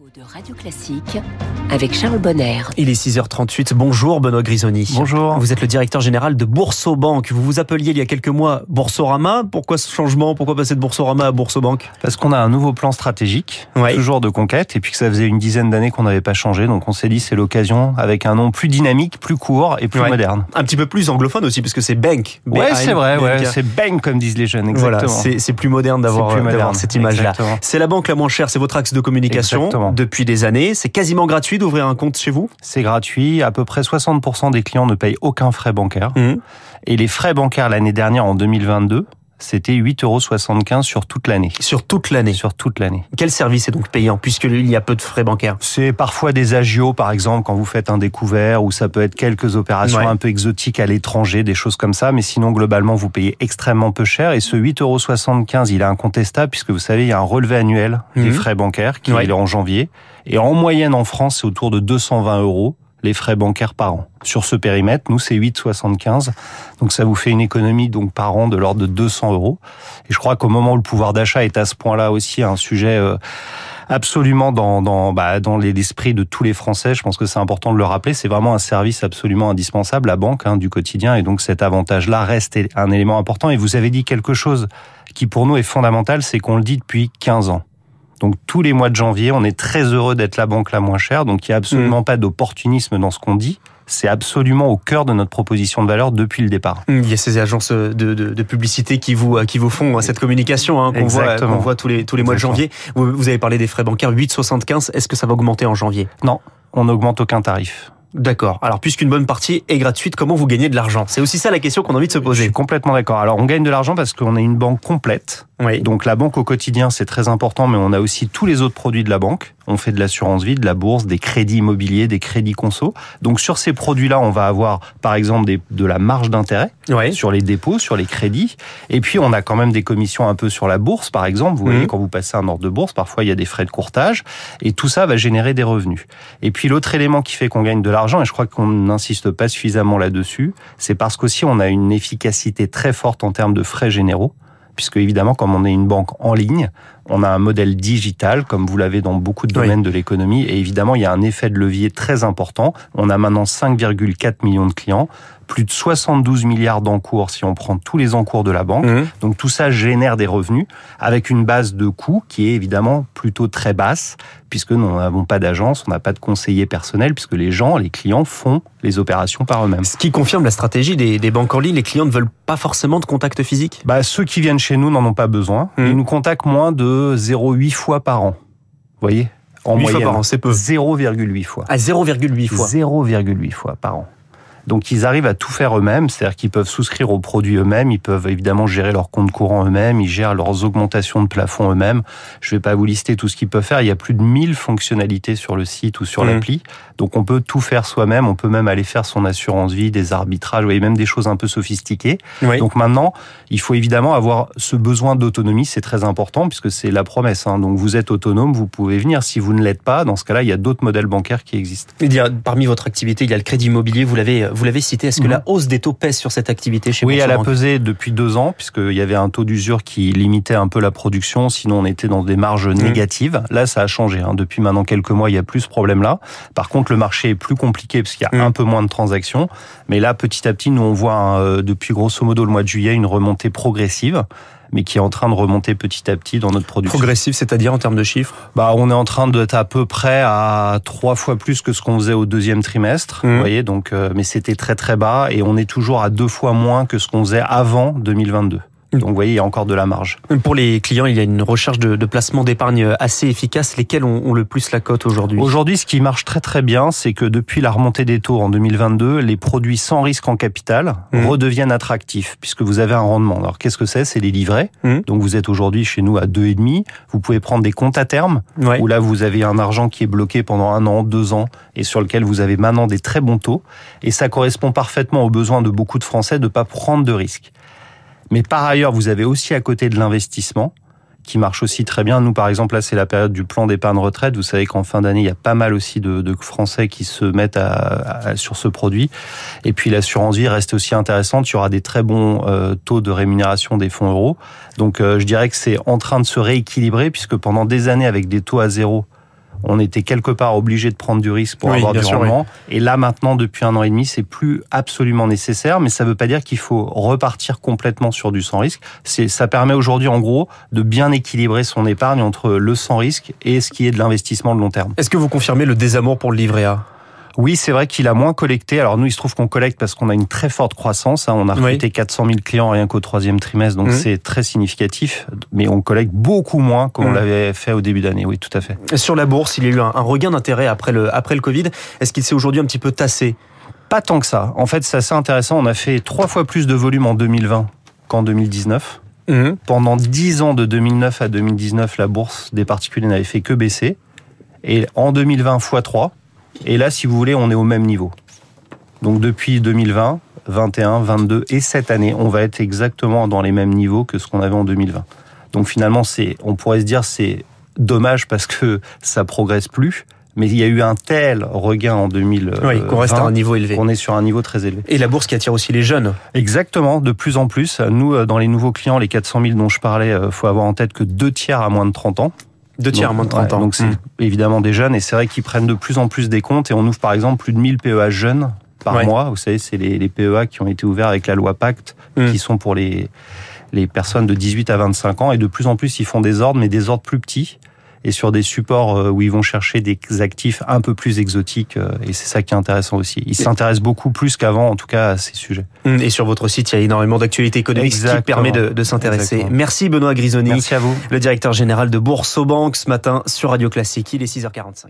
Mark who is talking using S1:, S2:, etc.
S1: de Radio Classique avec Charles Bonner.
S2: Il est 6h38. Bonjour Benoît Grisoni.
S3: Bonjour.
S2: Vous êtes le directeur général de Boursobank. Vous vous appeliez il y a quelques mois Boursorama. Pourquoi ce changement? Pourquoi passer de Boursorama à Boursobank
S3: Parce qu'on a un nouveau plan stratégique,
S2: Ouais.
S3: toujours de conquête, et puis que ça faisait une dizaine d'années qu'on n'avait pas changé, donc on s'est dit c'est l'occasion avec un nom plus dynamique, plus court et plus
S2: Ouais.
S3: moderne.
S2: Un petit peu plus anglophone aussi, parce que c'est Bank.
S3: Ouais, c'est vrai, ouais,
S2: B-A-N-K.
S3: c'est bang comme disent les jeunes,
S2: Voilà,
S3: exactement.
S2: c'est c'est plus moderne d'avoir cette image-là. C'est la banque la moins chère, c'est votre axe de communication
S3: Exactement.
S2: Depuis des années. C'est quasiment gratuit d'ouvrir un compte chez vous?
S3: C'est gratuit, à peu près 60% des clients ne payent aucun frais bancaire,
S2: Mhm.
S3: et les frais bancaires l'année dernière, en 2022, c'était 8,75 euros sur toute l'année.
S2: Sur toute l'année.
S3: Sur toute l'année.
S2: Quel service est donc payant, puisqu'il y a peu de frais bancaires
S3: C'est parfois des agios, par exemple, quand vous faites un découvert, ou ça peut être quelques opérations
S2: Ouais.
S3: un peu exotiques à l'étranger, des choses comme ça. Mais sinon, globalement, vous payez extrêmement peu cher. Et ce 8,75 il est incontestable, puisque vous savez, il y a un relevé annuel des
S2: Mhm.
S3: frais bancaires qui
S2: Ouais.
S3: est en janvier. Et en moyenne, en France, c'est autour de 220 euros les frais bancaires par an. Sur ce périmètre, nous, c'est 8,75. Donc, ça vous fait une économie donc par an de l'ordre de 200 euros. Et je crois qu'au moment où le pouvoir d'achat est à ce point-là aussi un sujet euh, absolument dans dans bah, dans les- l'esprit de tous les Français. Je pense que c'est important de le rappeler. C'est vraiment un service absolument indispensable, la banque hein, du quotidien, et donc cet avantage-là reste un élément important. Et vous avez dit quelque chose qui pour nous est fondamental, c'est qu'on le dit depuis 15 ans. Donc tous les mois de janvier, on est très heureux d'être la banque la moins chère. Donc il y a absolument pas d'opportunisme dans ce qu'on dit. C'est absolument au cœur de notre proposition de valeur depuis le départ.
S2: Il y a ces agences de, de, de publicité qui vous qui vous font cette communication hein, qu'on voit qu'on voit tous les tous les mois de janvier. Vous, vous avez parlé des frais bancaires 8,75. Est-ce que ça va augmenter en janvier?
S3: Non, on n'augmente aucun tarif.
S2: D'accord. Alors puisqu'une bonne partie est gratuite, comment vous gagnez de l'argent? C'est aussi ça la question qu'on a envie de se
S3: Je
S2: poser.
S3: suis complètement d'accord. Alors on gagne de l'argent parce qu'on est une banque complète.
S2: Oui.
S3: Donc la banque au quotidien, c'est très important, mais on a aussi tous les autres produits de la banque. On fait de l'assurance vie, de la bourse, des crédits immobiliers, des crédits conso. Donc sur ces produits-là, on va avoir par exemple des, de la marge d'intérêt
S2: Ouais.
S3: sur les dépôts, sur les crédits. Et puis on a quand même des commissions un peu sur la bourse, par exemple. Vous
S2: Mhm.
S3: voyez, quand vous passez un ordre de bourse, parfois il y a des frais de courtage. Et tout ça va générer des revenus. Et puis l'autre élément qui fait qu'on gagne de l'argent, et je crois qu'on n'insiste pas suffisamment là-dessus, c'est parce qu'aussi on a une efficacité très forte en termes de frais généraux puisque évidemment, comme on est une banque en ligne, on a un modèle digital, comme vous l'avez dans beaucoup de
S2: Oui.
S3: domaines de l'économie, et évidemment, il y a un effet de levier très important. On a maintenant 5,4 millions de clients, plus de 72 milliards d'encours si on prend tous les encours de la banque.
S2: Mhm.
S3: Donc tout ça génère des revenus avec une base de coûts qui est évidemment plutôt très basse, puisque nous n'avons pas d'agence, on n'a pas de conseiller personnel, puisque les gens, les clients font les opérations par eux-mêmes.
S2: Ce qui confirme la stratégie des, des banques en ligne. Les clients ne veulent pas forcément de contact physique?
S3: Bah, ceux qui viennent chez nous n'en ont pas besoin.
S2: Mhm.
S3: Ils nous contactent moins de 0,8 fois par an. Vous voyez? En
S2: Huit fois
S3: moyenne.
S2: par an, c'est peu.
S3: 0,8 fois.
S2: À 0,8 fois.
S3: 0,8 fois par an. Donc ils arrivent à tout faire eux-mêmes, c'est-à-dire qu'ils peuvent souscrire aux produits eux-mêmes, ils peuvent évidemment gérer leurs comptes courants eux-mêmes, ils gèrent leurs augmentations de plafond eux-mêmes. Je vais pas vous lister tout ce qu'ils peuvent faire, il y a plus de 1000 fonctionnalités sur le site ou sur
S2: Mhm.
S3: l'appli. Donc on peut tout faire soi-même, on peut même aller faire son assurance vie, des arbitrages, vous voyez, même des choses un peu sophistiquées.
S2: Oui.
S3: Donc maintenant, il faut évidemment avoir ce besoin d'autonomie, c'est très important puisque c'est la promesse. hein. Donc vous êtes autonome, vous pouvez venir. Si vous ne l'êtes pas, dans ce cas-là, il y a d'autres modèles bancaires qui existent.
S2: Parmi votre activité, il y a le crédit immobilier. Vous l'avez vous l'avez cité. Est-ce que
S3: Mhm.
S2: la hausse des taux pèse sur cette activité chez
S3: Oui, elle a pesé depuis deux ans puisqu'il y avait un taux d'usure qui limitait un peu la production. Sinon, on était dans des marges négatives. Là, ça a changé. hein. Depuis maintenant quelques mois, il y a plus ce problème-là. Par contre, le marché est plus compliqué parce qu'il y a
S2: Mhm.
S3: un peu moins de transactions. Mais là, petit à petit, nous on voit hein, euh, depuis grosso modo le mois de juillet une remontée progressive, mais qui est en train de remonter petit à petit dans notre production.
S2: Progressif, c'est-à-dire en termes de chiffres.
S3: Bah, on est en train d'être à peu près à trois fois plus que ce qu'on faisait au deuxième trimestre.
S2: Mhm.
S3: Vous voyez, donc, euh, mais c'était très très bas et on est toujours à deux fois moins que ce qu'on faisait avant 2022. Donc, vous voyez, il y a encore de la marge.
S2: Pour les clients, il y a une recherche de, de placement d'épargne assez efficace. Lesquels ont, ont le plus la cote aujourd'hui?
S3: Aujourd'hui, ce qui marche très très bien, c'est que depuis la remontée des taux en 2022, les produits sans risque en capital
S2: Mhm.
S3: redeviennent attractifs puisque vous avez un rendement. Alors, qu'est-ce que c'est? C'est les livrets.
S2: Mhm.
S3: Donc, vous êtes aujourd'hui chez nous à deux et demi. Vous pouvez prendre des comptes à terme
S2: Ouais.
S3: où là vous avez un argent qui est bloqué pendant un an, deux ans, et sur lequel vous avez maintenant des très bons taux, et ça correspond parfaitement aux besoins de beaucoup de Français de ne pas prendre de risques. Mais par ailleurs, vous avez aussi à côté de l'investissement, qui marche aussi très bien. Nous, par exemple, là, c'est la période du plan d'épargne retraite. Vous savez qu'en fin d'année, il y a pas mal aussi de, de Français qui se mettent à, à- sur ce produit. Et puis, l'assurance vie reste aussi intéressante. Il y aura des très bons euh, taux de rémunération des fonds euros. Donc, euh, je dirais que c'est en train de se rééquilibrer puisque pendant des années, avec des taux à zéro, on était quelque part obligé de prendre du risque pour
S2: Oui,
S3: avoir du
S2: sûr,
S3: rendement. Et là, maintenant, depuis un an et demi, c'est plus absolument nécessaire, mais ça veut pas dire qu'il faut repartir complètement sur du sans risque. C'est, ça permet aujourd'hui, en gros, de bien équilibrer son épargne entre le sans risque et ce qui est de l'investissement de long terme.
S2: Est-ce que vous confirmez le désamour pour le livret A?
S3: Oui, c'est vrai qu'il a moins collecté. Alors nous, il se trouve qu'on collecte parce qu'on a une très forte croissance. hein. On a recruté 400 000 clients rien qu'au troisième trimestre, donc
S2: Mhm.
S3: c'est très significatif. Mais on collecte beaucoup moins qu'on
S2: Mhm.
S3: l'avait fait au début d'année. Oui, tout à fait.
S2: Sur la bourse, il y a eu un, un regain d'intérêt après le, après le Covid. Est-ce qu'il s'est aujourd'hui un petit peu tassé?
S3: Pas tant que ça. En fait, c'est assez intéressant. On a fait trois fois plus de volume en 2020 qu'en 2019. Pendant 10 ans, de 2009 à 2019, la bourse des particuliers n'avait fait que baisser. Et en 2020, x3. Et là, si vous voulez, on est au même niveau. Donc depuis 2020, 21, 22 et cette année, on va être exactement dans les mêmes niveaux que ce qu'on avait en 2020. Donc finalement, c'est, on pourrait se dire, c'est dommage parce que ça progresse plus. Mais il y a eu un tel regain en 2020
S2: Oui, qu'on reste à un niveau élevé.
S3: qu'on est sur un niveau très élevé.
S2: Et la bourse qui attire aussi les jeunes.
S3: Exactement, de plus en plus. Nous, euh, dans les nouveaux clients, les 400 000 dont je parlais, euh, faut avoir en tête que deux tiers à moins de 30 ans.
S2: Deux tiers à
S3: Donc,
S2: moins de 30
S3: ouais,
S2: ans.
S3: Donc c'est
S2: Mm.
S3: évidemment des jeunes et c'est vrai qu'ils prennent de plus en plus des comptes et on ouvre par exemple plus de 1000 PEA jeunes par
S2: Ouais.
S3: mois. Vous savez, c'est les, les PEA qui ont été ouverts avec la loi Pacte,
S2: Mm.
S3: qui sont pour les, les personnes de 18 à 25 ans et de plus en plus ils font des ordres, mais des ordres plus petits et sur des supports euh, où ils vont chercher des actifs un peu plus exotiques euh, et c'est ça qui est intéressant aussi. Ils s'intéressent beaucoup plus qu'avant en tout cas à ces sujets.
S2: Mm. Et sur votre site, il y a énormément d'actualités économiques ce qui permet de, de s'intéresser. Merci Benoît Grisoni,
S3: Merci à vous.
S2: le directeur général de Boursorbank ce matin sur Radio Classique. Il est 6h45.